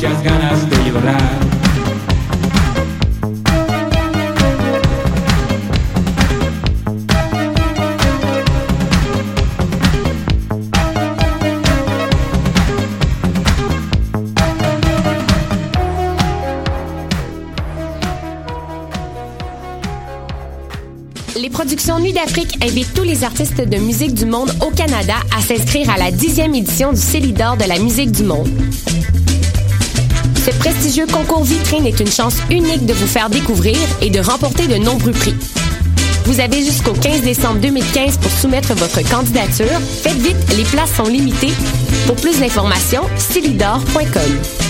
muchas ganas de llorar. Les productions Nuit d'Afrique invitent tous les artistes de musique du monde au Canada à s'inscrire à la dixième édition du Célidor de la musique du monde. Ce prestigieux concours vitrine est une chance unique de vous faire découvrir et de remporter de nombreux prix. Vous avez jusqu'au 15 décembre 2015 pour soumettre votre candidature. Faites vite, les places sont limitées. Pour plus d'informations, célidor.com.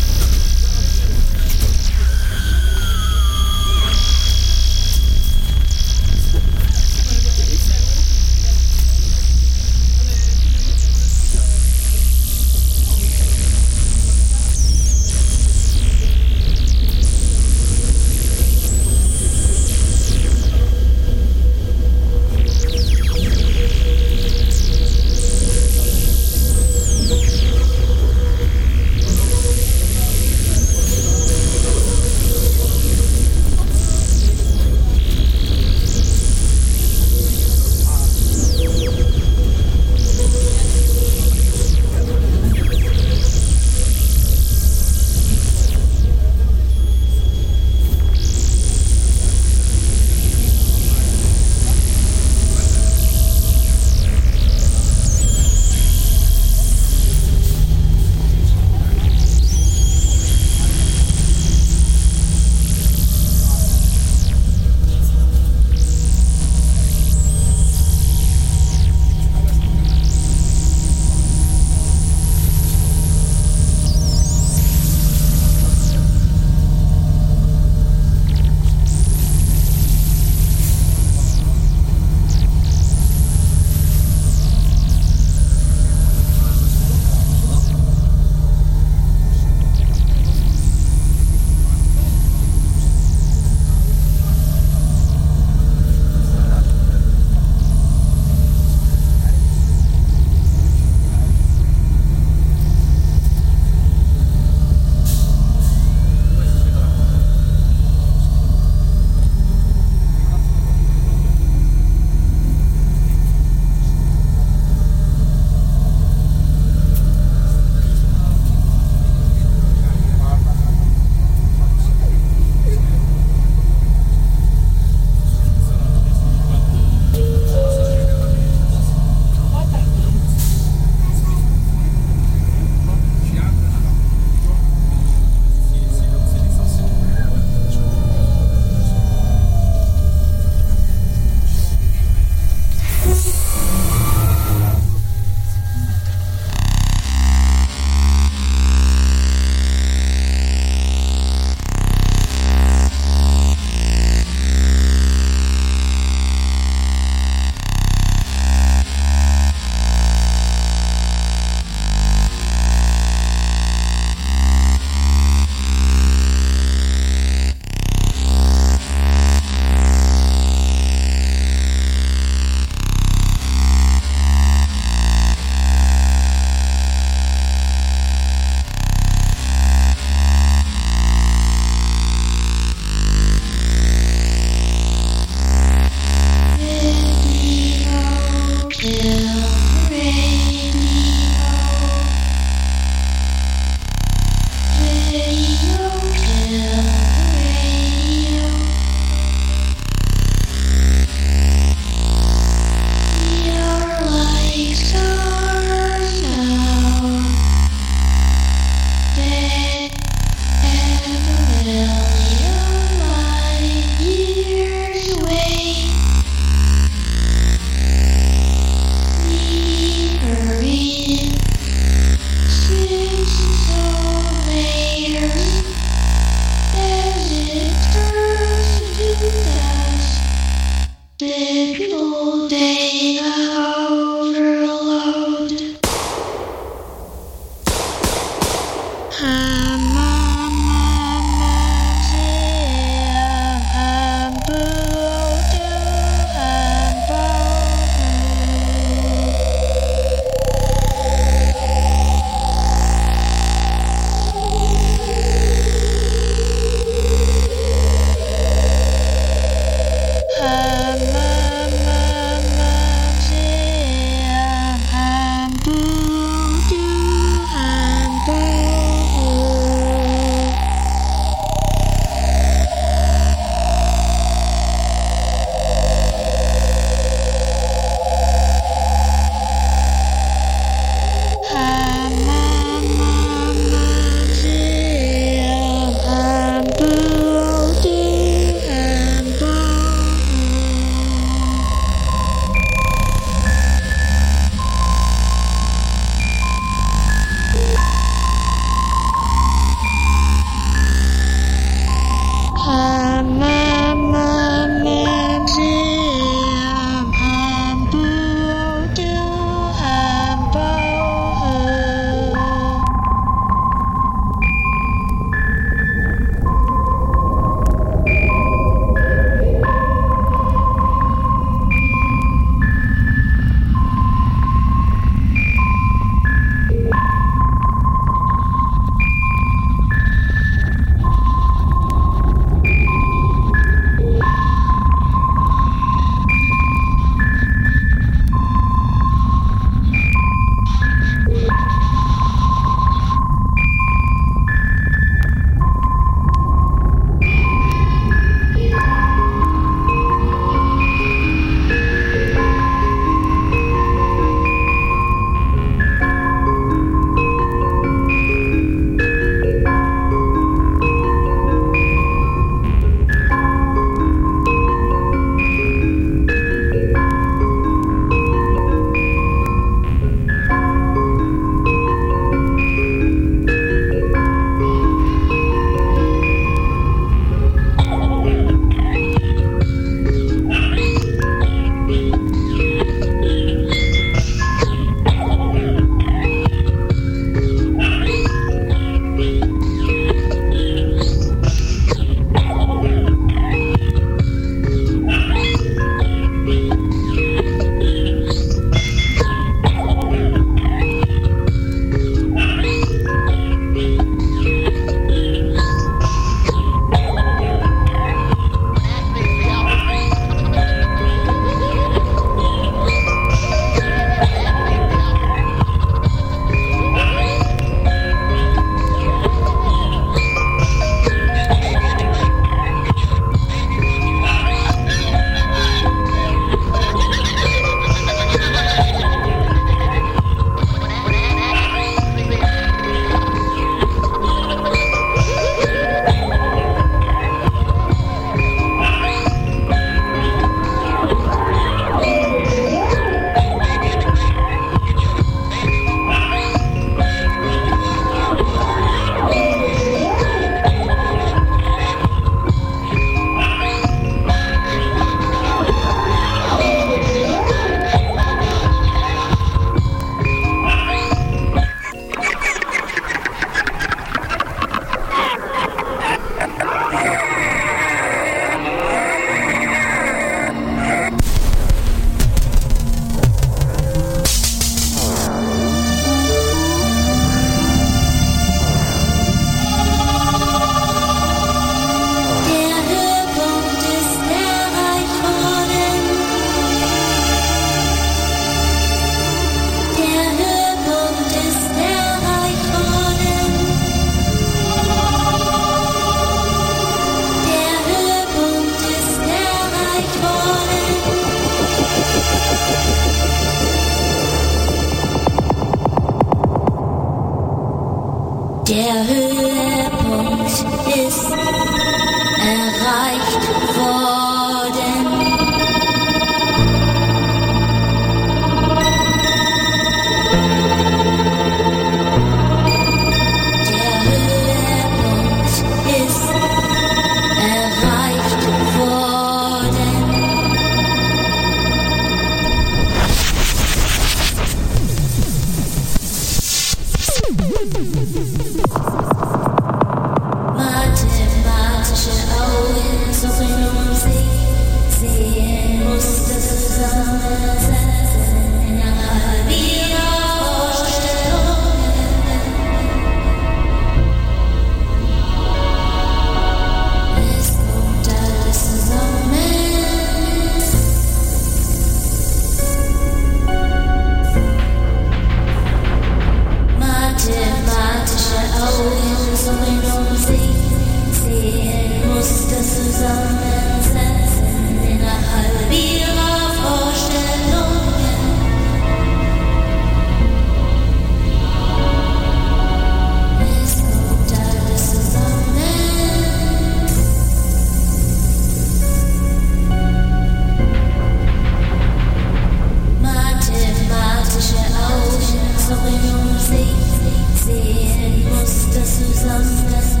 zusammensetzen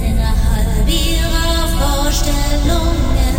innerhalb ihrer Vorstellungen.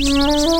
Yeah.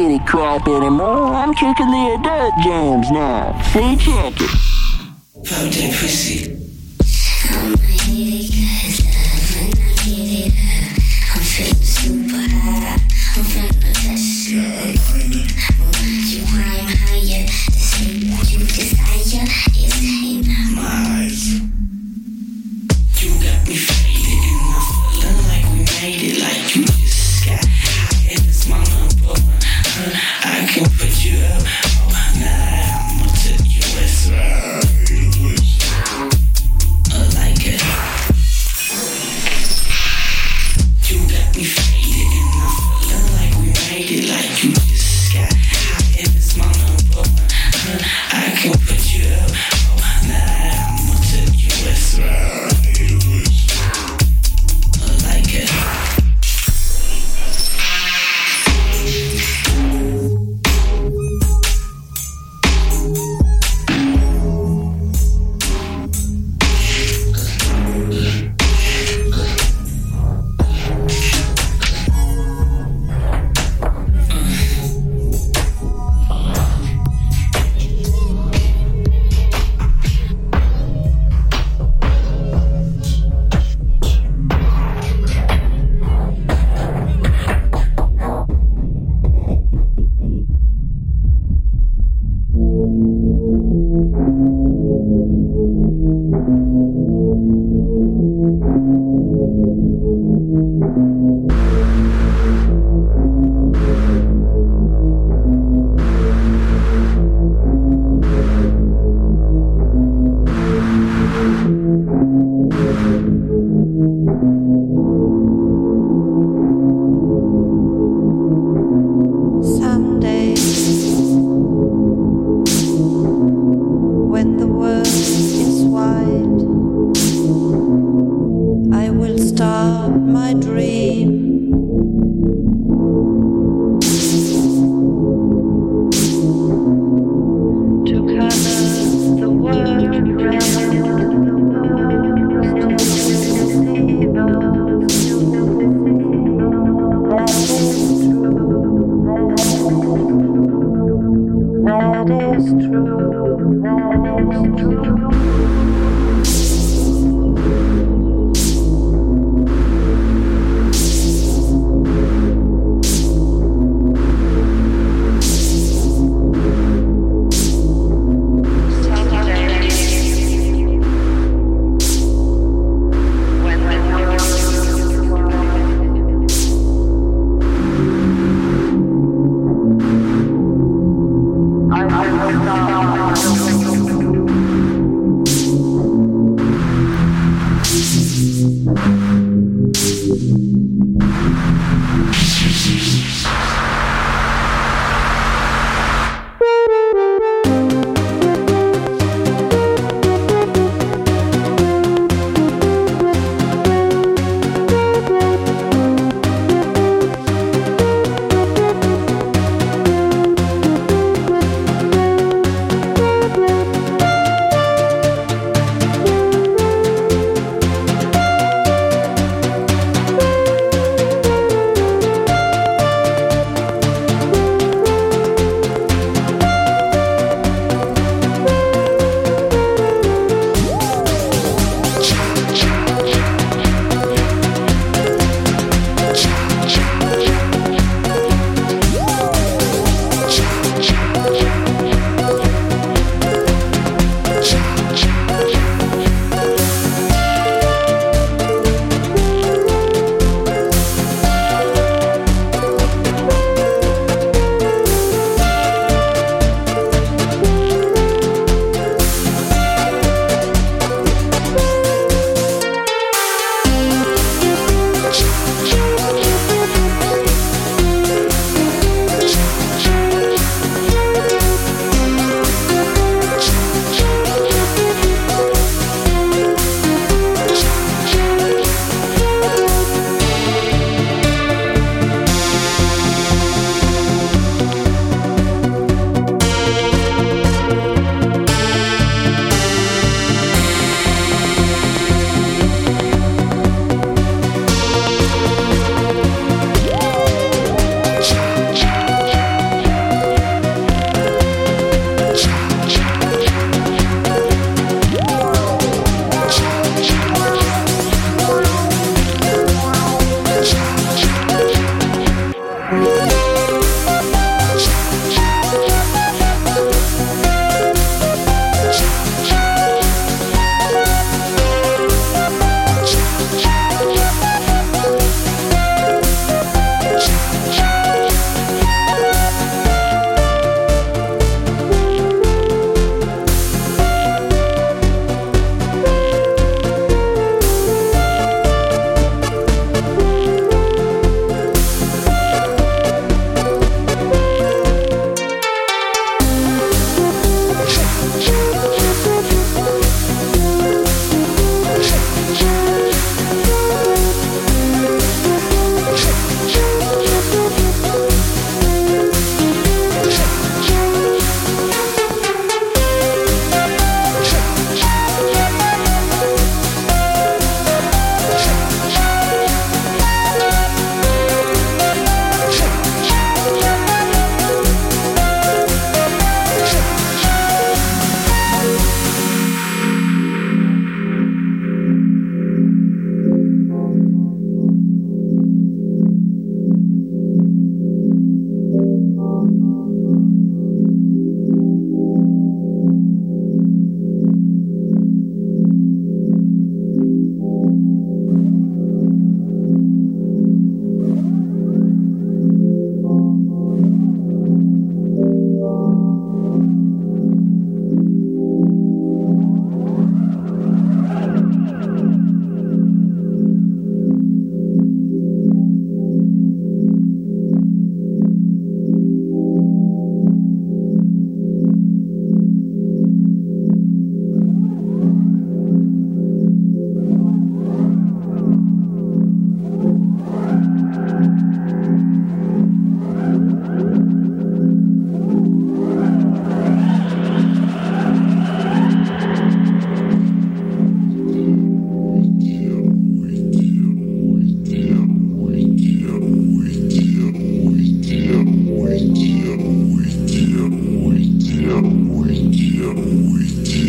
kitty crap anymore. I'm kicking the adult jams now. See, check it. Fountain pussy.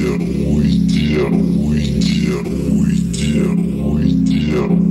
dear, we dear, we dear, we dear, we dear.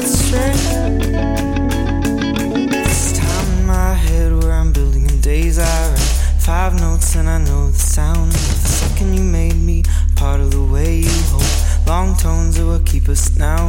This time in my head where I'm building days I write five notes and I know the sound. The second you made me part of the way you hold. Long tones that will keep us now.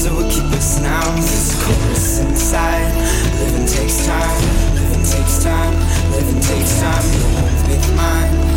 things that will keep us now This chorus inside. Living takes time Living takes time Living takes time. You won't be mine.